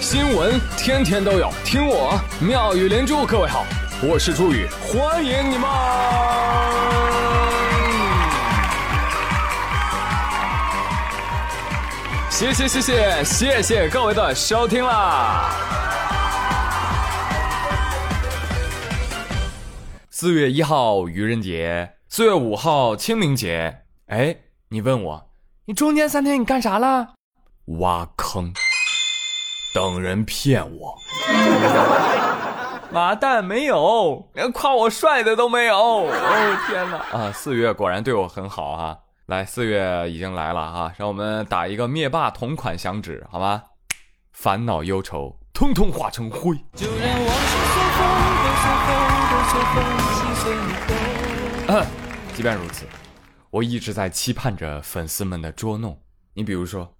新闻天天都有，听我妙语连珠。各位好，我是朱宇，欢迎你们。谢谢谢谢谢谢各位的收听啦！四月一号愚人节，四月五号清明节。哎，你问我，你中间三天你干啥了？挖坑。等人骗我，妈蛋没有，连夸我帅的都没有。哦天哪！啊，四月果然对我很好哈。来，四月已经来了哈，让我们打一个灭霸同款响指，好吗？烦恼忧愁，通通化成灰。即便如此，我一直在期盼着粉丝们的捉弄。你比如说。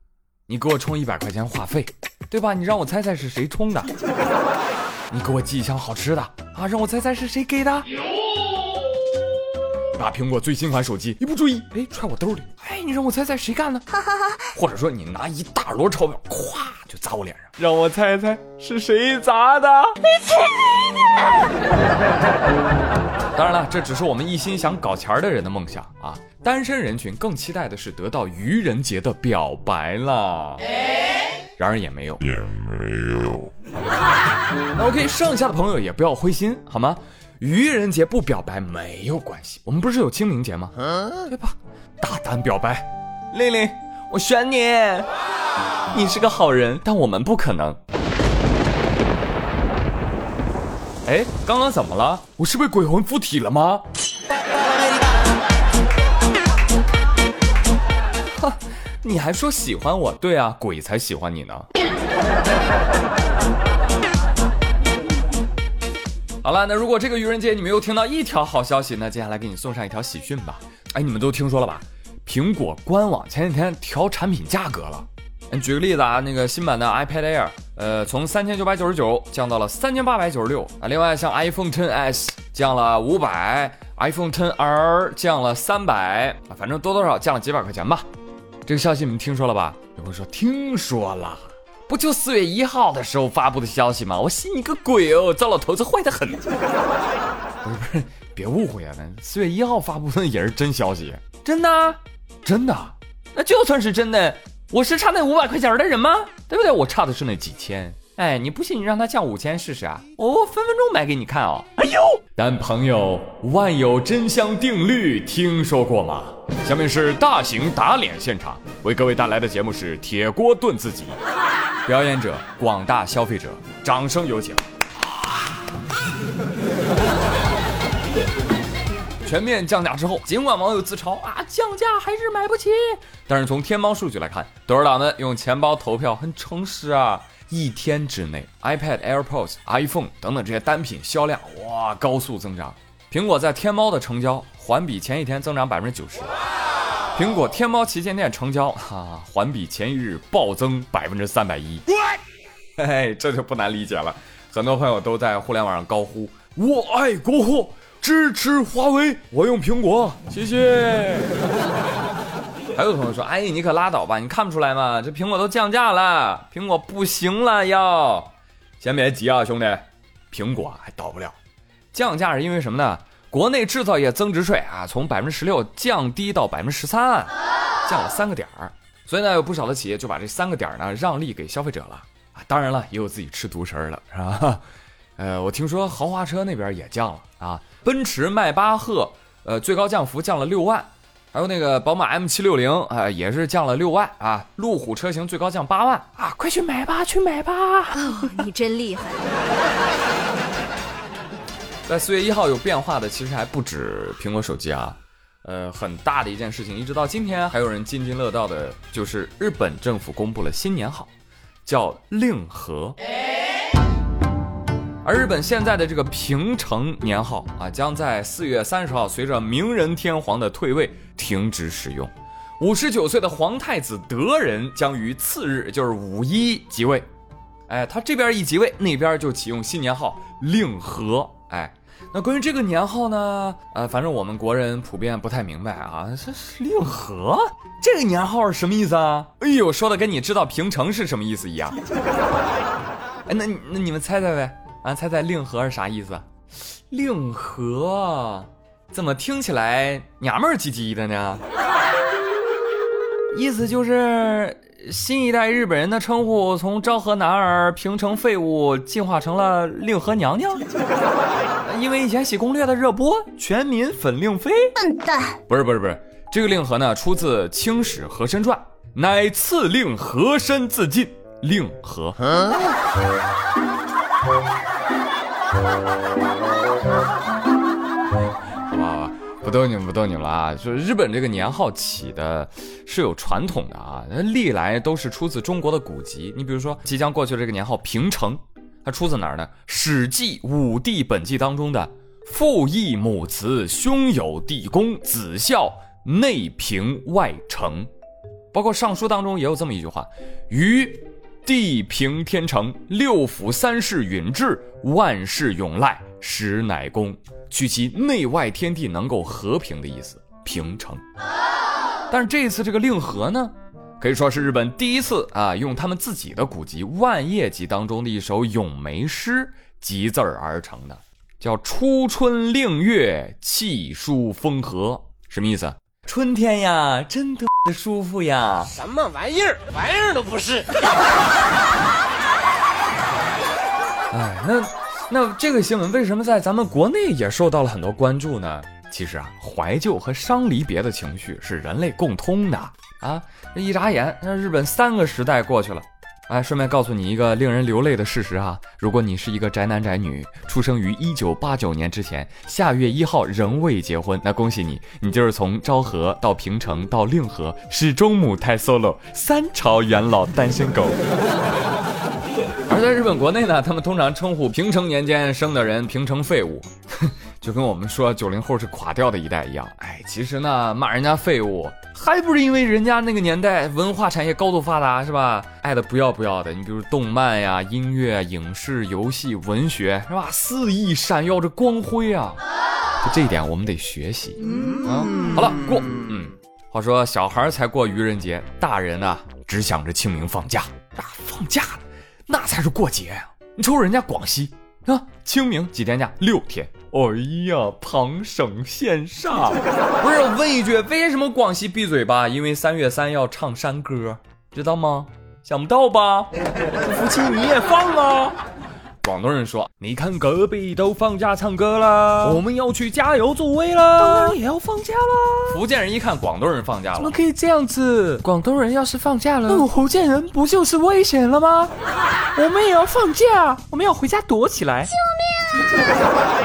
你给我充一百块钱话费，对吧？你让我猜猜是谁充的？你给我寄一箱好吃的啊，让我猜猜是谁给的？把苹果最新款手机一不注意，哎，揣我兜里，哎，你让我猜猜谁干的？或者说你拿一大摞钞票，咵就砸我脸上，让我猜猜是谁砸的？你亲的！当然了，这只是我们一心想搞钱的人的梦想啊。单身人群更期待的是得到愚人节的表白了，然而也没有，也没有。那 OK，剩下的朋友也不要灰心，好吗？愚人节不表白没有关系，我们不是有清明节吗？嗯对吧？大胆表白，丽丽，我选你，你是个好人，但我们不可能。哎，刚刚怎么了？我是被鬼魂附体了吗？你还说喜欢我？对啊，鬼才喜欢你呢。好了，那如果这个愚人节你没有听到一条好消息，那接下来给你送上一条喜讯吧。哎，你们都听说了吧？苹果官网前几天调产品价格了。嗯，举个例子啊，那个新版的 iPad Air，呃，从三千九百九十九降到了三千八百九十六啊。另外，像 iPhone 10s 降了五百，iPhone 10R 降了三百啊，反正多多少降了几百块钱吧。这个消息你们听说了吧？有朋友说听说了，不就四月一号的时候发布的消息吗？我信你个鬼哦！糟老头子坏的很。不是不是，别误会啊，那四月一号发布的也是真消息，真的，真的。那就算是真的，我是差那五百块钱的人吗？对不对？我差的是那几千。哎，你不信你让他降五千试试啊！我分分钟买给你看哦。哎呦，但朋友，万有真香定律听说过吗？下面是大型打脸现场，为各位带来的节目是铁锅炖自己，表演者广大消费者，掌声有请。全面降价之后，尽管网友自嘲啊降价还是买不起，但是从天猫数据来看，多少党们用钱包投票很诚实啊。一天之内，iPad、AirPods、iPhone 等等这些单品销量哇高速增长。苹果在天猫的成交环比前一天增长百分之九十。苹果天猫旗舰店成交哈环比前一日暴增百分之三百一。嘿嘿，这就不难理解了。很多朋友都在互联网上高呼：“我爱国货，支持华为，我用苹果，谢谢。”还有朋友说：“哎，你可拉倒吧，你看不出来吗？这苹果都降价了，苹果不行了，要先别急啊，兄弟，苹果还倒不了。降价是因为什么呢？国内制造业增值税啊，从百分之十六降低到百分之十三，降了三个点儿。所以呢，有不少的企业就把这三个点儿呢让利给消费者了啊。当然了，也有自己吃独食儿的，是吧？呃，我听说豪华车那边也降了啊，奔驰迈巴赫，呃，最高降幅降了六万。”还有那个宝马 M 七六零啊，也是降了六万啊，路虎车型最高降八万啊，快去买吧，去买吧！哦，你真厉害。在四月一号有变化的，其实还不止苹果手机啊，呃，很大的一件事情，一直到今天还有人津津乐道的，就是日本政府公布了新年号，叫令和。而日本现在的这个平成年号啊，将在四月三十号随着明仁天皇的退位停止使用。五十九岁的皇太子德仁将于次日，就是五一即位。哎，他这边一即位，那边就启用新年号令和。哎，那关于这个年号呢？呃，反正我们国人普遍不太明白啊。这是令和这个年号是什么意思啊？哎呦，说的跟你知道平成是什么意思一样。哎，那那你们猜猜呗？啊，猜猜令和是啥意思？令和怎么听起来娘们儿唧唧的呢？意思就是新一代日本人的称呼从昭和男儿、平成废物进化成了令和娘娘。因为以前喜攻略的热播，全民粉令妃。笨蛋！不是不是不是，这个令和呢出自《清史和珅传》，乃赐令和珅自尽，令和。好不逗你们，不逗你们了啊！就是日本这个年号起的是有传统的啊，历来都是出自中国的古籍。你比如说，即将过去的这个年号平成，它出自哪儿呢？《史记·武帝本纪》当中的“父义母慈，兄友弟恭，子孝，内平外成”，包括《尚书》当中也有这么一句话：“于地平天成，六府三世允制，万事永赖，实乃公。取其内外天地能够和平的意思，平成。但是这一次这个令和呢，可以说是日本第一次啊，用他们自己的古籍《万叶集》当中的一首咏梅诗集字而成的，叫“初春令月，气舒风和”，什么意思？春天呀，真的舒服呀！什么玩意儿？玩意儿都不是。哎，那 那这个新闻为什么在咱们国内也受到了很多关注呢？其实啊，怀旧和伤离别的情绪是人类共通的啊！这一眨眼，那日本三个时代过去了。哎，顺便告诉你一个令人流泪的事实哈，如果你是一个宅男宅女，出生于一九八九年之前，下月一号仍未结婚，那恭喜你，你就是从昭和到平成到令和，始终母胎 solo，三朝元老单身狗。而在日本国内呢，他们通常称呼平成年间生的人平成废物，就跟我们说九零后是垮掉的一代一样。哎，其实呢，骂人家废物。还不是因为人家那个年代文化产业高度发达，是吧？爱的不要不要的。你比如动漫呀、音乐、影视、游戏、文学，是吧？肆意闪耀着光辉啊！就这一点，我们得学习啊。好了，过。嗯，话说小孩才过愚人节，大人呢只想着清明放假啊，放假那才是过节呀！你瞅瞅人家广西啊，清明几天假？六天。哎呀，旁省羡煞！不是，我问一句，为什么广西闭嘴吧？因为三月三要唱山歌，知道吗？想不到吧？不服气你也放啊！广东人说：“你看隔壁都放假唱歌了，我们要去加油助威了，当然也要放假了。”福建人一看广东人放假了，怎么可以这样子？广东人要是放假了，那福建人不就是危险了吗？我们也要放假，我们要回家躲起来。救命啊！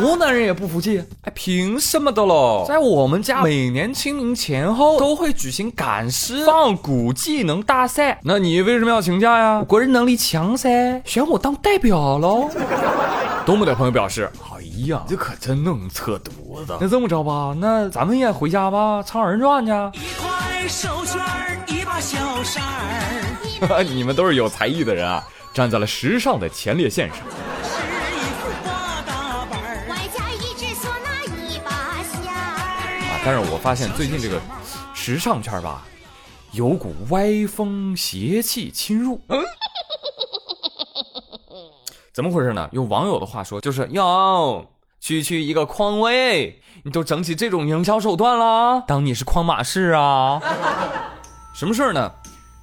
湖南人也不服气，哎，凭什么的喽？在我们家每年清明前后都会举行赶尸、放蛊技能大赛，那你为什么要请假呀？我国人能力强噻，选我当代表喽。东北的朋友表示：哎呀，这可真能扯犊子。那这么着吧，那咱们也回家吧，唱二人转去。一块手绢一把小扇儿。你们都是有才艺的人啊，站在了时尚的前列线上。但是我发现最近这个时尚圈吧，有股歪风邪气侵入。怎么回事呢？用网友的话说，就是哟，区区一个匡威，你都整起这种营销手段了？当你是匡马仕啊？什么事儿呢？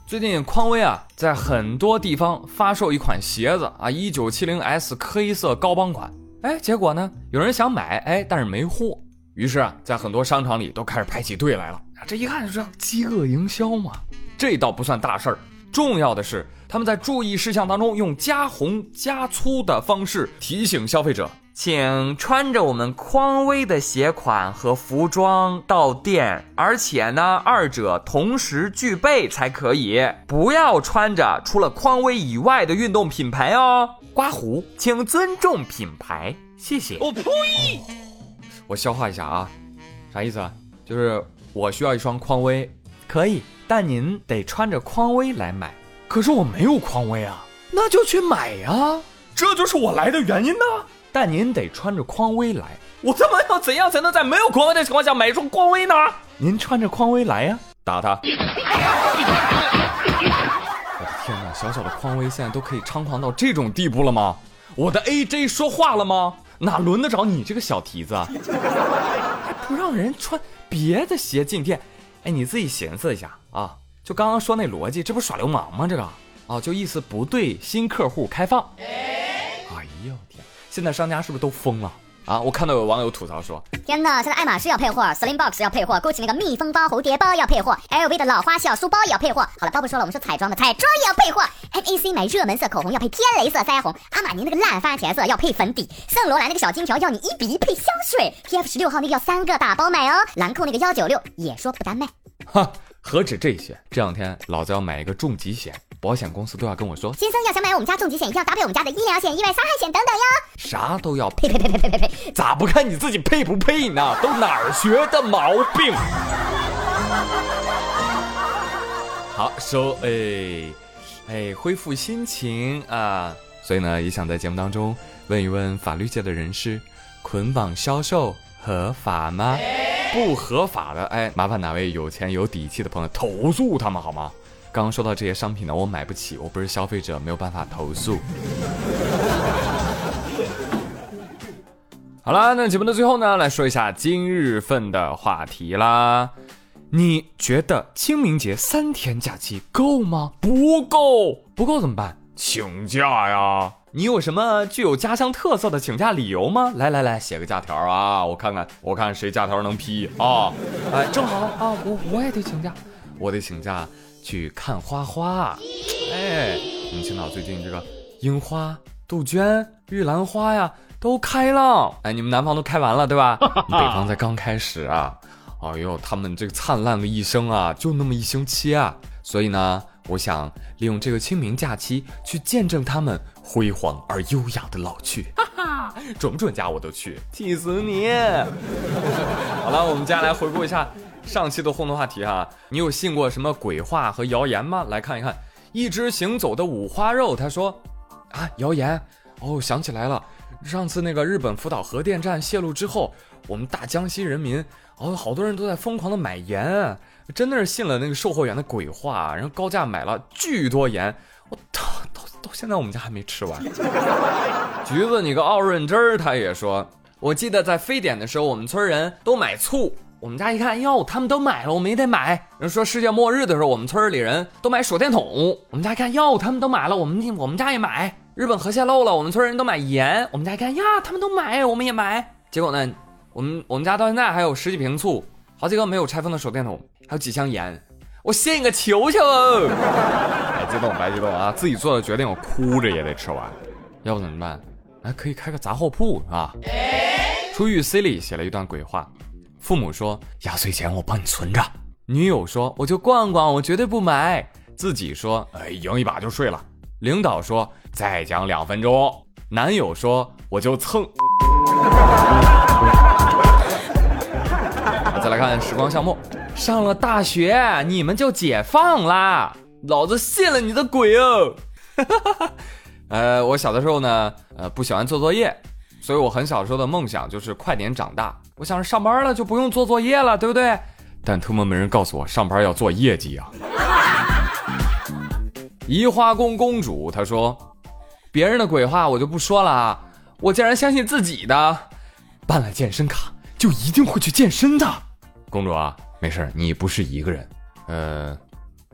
最近匡威啊，在很多地方发售一款鞋子啊，一九七零 S 黑色高帮款。哎，结果呢，有人想买，哎，但是没货。于是啊，在很多商场里都开始排起队来了。这一看就知道饥饿营销嘛。这倒不算大事儿，重要的是他们在注意事项当中用加红加粗的方式提醒消费者，请穿着我们匡威的鞋款和服装到店，而且呢，二者同时具备才可以，不要穿着除了匡威以外的运动品牌哦。刮胡，请尊重品牌，谢谢。我呸！我消化一下啊，啥意思啊？就是我需要一双匡威，可以，但您得穿着匡威来买。可是我没有匡威啊，那就去买呀，这就是我来的原因呢。但您得穿着匡威来。我他妈要怎样才能在没有匡威的情况下买一双匡威呢？您穿着匡威来呀，打他！我的天哪，小小的匡威现在都可以猖狂到这种地步了吗？我的 AJ 说话了吗？哪轮得着你这个小蹄子？还不让人穿别的鞋进店？哎，你自己寻思一下啊！就刚刚说那逻辑，这不耍流氓吗？这个啊，就意思不对新客户开放。哎呦天，现在商家是不是都疯了？啊！我看到有网友吐槽说：“天哪，现在爱马仕要配货，Slimbox 要配货，GUCCI 那个蜜蜂包蝴蝶包要配货，LV 的老花小书包也要配货。好了，包不说了，我们说彩妆的，彩妆也要配货。MAC 买热门色口红要配天雷色腮红，阿玛尼那个烂番茄色要配粉底，圣罗兰那个小金条要你一比一配香水，PF 十六号那个要三个打包买哦，兰蔻那个幺九六也说不单卖。哈，何止这些，这两天老子要买一个重疾险。”保险公司都要跟我说，先生要想买我们家重疾险，一定要搭配我们家的医疗险、意外伤害险等等哟。啥都要配配配配配配配，咋不看你自己配不配呢？都哪儿学的毛病？好收哎哎，恢复心情啊！所以呢，也想在节目当中问一问法律界的人士：捆绑销售合法吗？不合法的，哎，麻烦哪位有钱有底气的朋友投诉他们好吗？刚刚说到这些商品呢，我买不起，我不是消费者，没有办法投诉。好了，那节目的最后呢，来说一下今日份的话题啦。你觉得清明节三天假期够吗？不够，不够怎么办？请假呀！你有什么具有家乡特色的请假理由吗？来来来，写个假条啊，我看看，我看谁假条能批啊？哎，正好啊，我我也得请假，我得请假。去看花花，哎，我们青岛最近这个樱花、杜鹃、玉兰花呀都开了，哎，你们南方都开完了对吧？北方才刚开始啊！哎呦，他们这个灿烂的一生啊，就那么一星期啊！所以呢，我想利用这个清明假期去见证他们辉煌而优雅的老去，哈哈，准不准假我都去，气死你！好了，我们接下来回顾一下。上期的互动话题哈，你有信过什么鬼话和谣言吗？来看一看，一只行走的五花肉，他说，啊，谣言，哦，想起来了，上次那个日本福岛核电站泄露之后，我们大江西人民，哦，好多人都在疯狂的买盐，真的是信了那个售货员的鬼话，然后高价买了巨多盐，我到到到现在我们家还没吃完。橘子，你个奥润汁儿，他也说，我记得在非典的时候，我们村人都买醋。我们家一看，哟，他们都买了，我们也得买。人说世界末日的时候，我们村里人都买手电筒。我们家一看，哟，他们都买了，我们我们家也买。日本核泄漏了，我们村人都买盐。我们家一看，呀，他们都买，我们也买。结果呢，我们我们家到现在还有十几瓶醋，好几个没有拆封的手电筒，还有几箱盐。我信个球球！别激动，别激动啊！自己做的决定，我哭着也得吃完，要不怎么办？哎，可以开个杂货铺啊！出狱 C 里写了一段鬼话。父母说压岁钱我帮你存着，女友说我就逛逛，我绝对不买。自己说哎赢一把就睡了。领导说再讲两分钟。男友说我就蹭。再来看时光项目，上了大学你们就解放啦，老子信了你的鬼哦。呃，我小的时候呢，呃不喜欢做作业。所以我很小时候的梦想就是快点长大。我想着上班了就不用做作业了，对不对？但特么没人告诉我上班要做业绩啊！移花宫公主她说：“别人的鬼话我就不说了啊，我竟然相信自己的。办了健身卡就一定会去健身的。”公主啊，没事，你不是一个人。呃，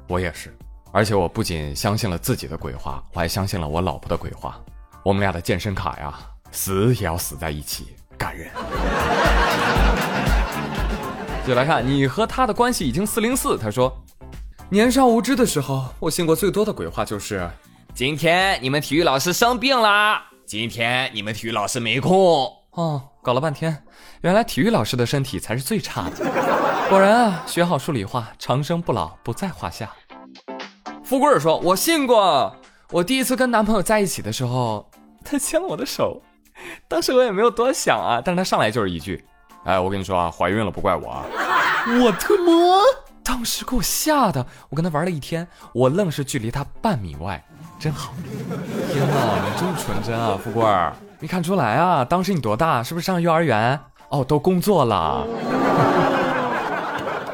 我也是，而且我不仅相信了自己的鬼话，我还相信了我老婆的鬼话。我们俩的健身卡呀。死也要死在一起，感人。就来看你和他的关系已经四零四。他说，年少无知的时候，我信过最多的鬼话就是：今天你们体育老师生病啦，今天你们体育老师没空。哦，搞了半天，原来体育老师的身体才是最差的。果然啊，学好数理化，长生不老不在话下。富贵说，我信过。我第一次跟男朋友在一起的时候，他牵了我的手。当时我也没有多想啊，但是他上来就是一句：“哎，我跟你说啊，怀孕了不怪我啊！” 我特么，当时给我吓的，我跟他玩了一天，我愣是距离他半米外，真好。天哪，你这么纯真啊，富贵儿！没看出来啊？当时你多大？是不是上幼儿园？哦，都工作了。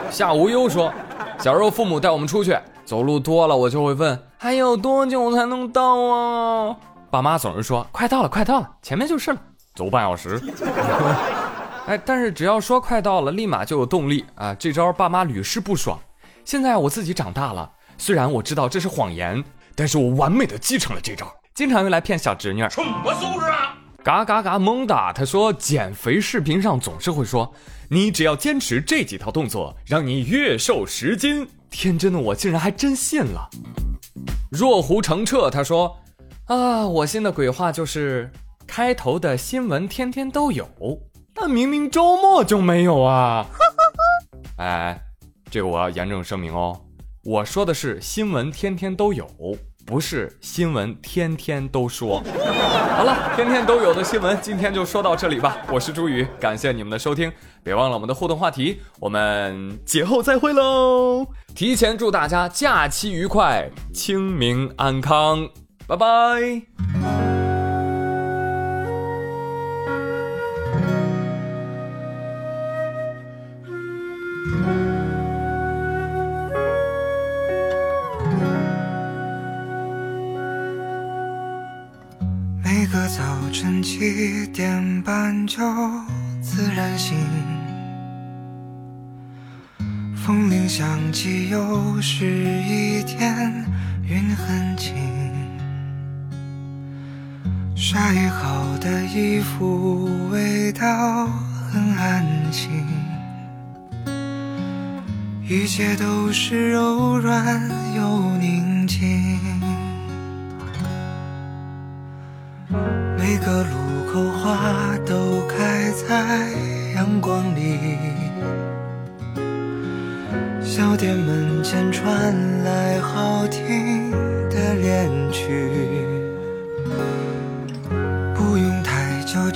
夏无忧说，小时候父母带我们出去走路多了，我就会问还有多久才能到啊？爸妈总是说快到了，快到了，前面就是了，走半小时。哎，但是只要说快到了，立马就有动力啊！这招爸妈屡试不爽。现在我自己长大了，虽然我知道这是谎言，但是我完美的继承了这招，经常用来骗小侄女。什么素质啊！嘎嘎嘎蒙哒！他说减肥视频上总是会说，你只要坚持这几套动作，让你月瘦十斤。天真的我竟然还真信了。若湖澄澈他说，啊，我信的鬼话就是开头的新闻天天都有，但明明周末就没有啊！哎。这个我要严正声明哦，我说的是新闻天天都有，不是新闻天天都说。好了，天天都有的新闻，今天就说到这里吧。我是朱宇，感谢你们的收听，别忘了我们的互动话题，我们节后再会喽！提前祝大家假期愉快，清明安康，拜拜。每个早晨七点半就自然醒，风铃响起，又是一天，云很轻，晒好的衣服味道很安静，一切都是柔软又宁静。每个路口花都开在阳光里，小店门前传来好听的恋曲，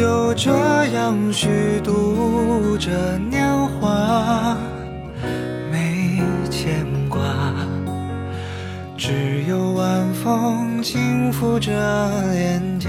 就这样虚度着年华，没牵挂，只有晚风轻拂着脸颊。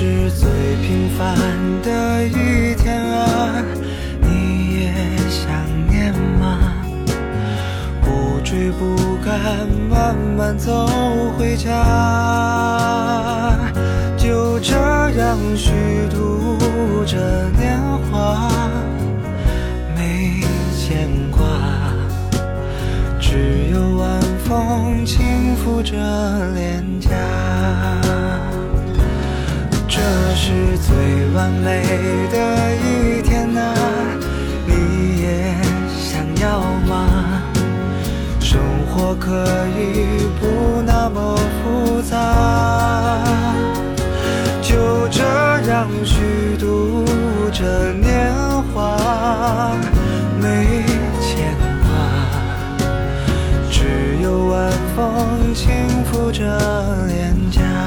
是最平凡的一天啊，你也想念吗？不追不赶，慢慢走回家，就这样虚度美的一天啊你也想要吗？生活可以不那么复杂就这样虚度着年华没牵挂只有晚风轻拂着脸颊。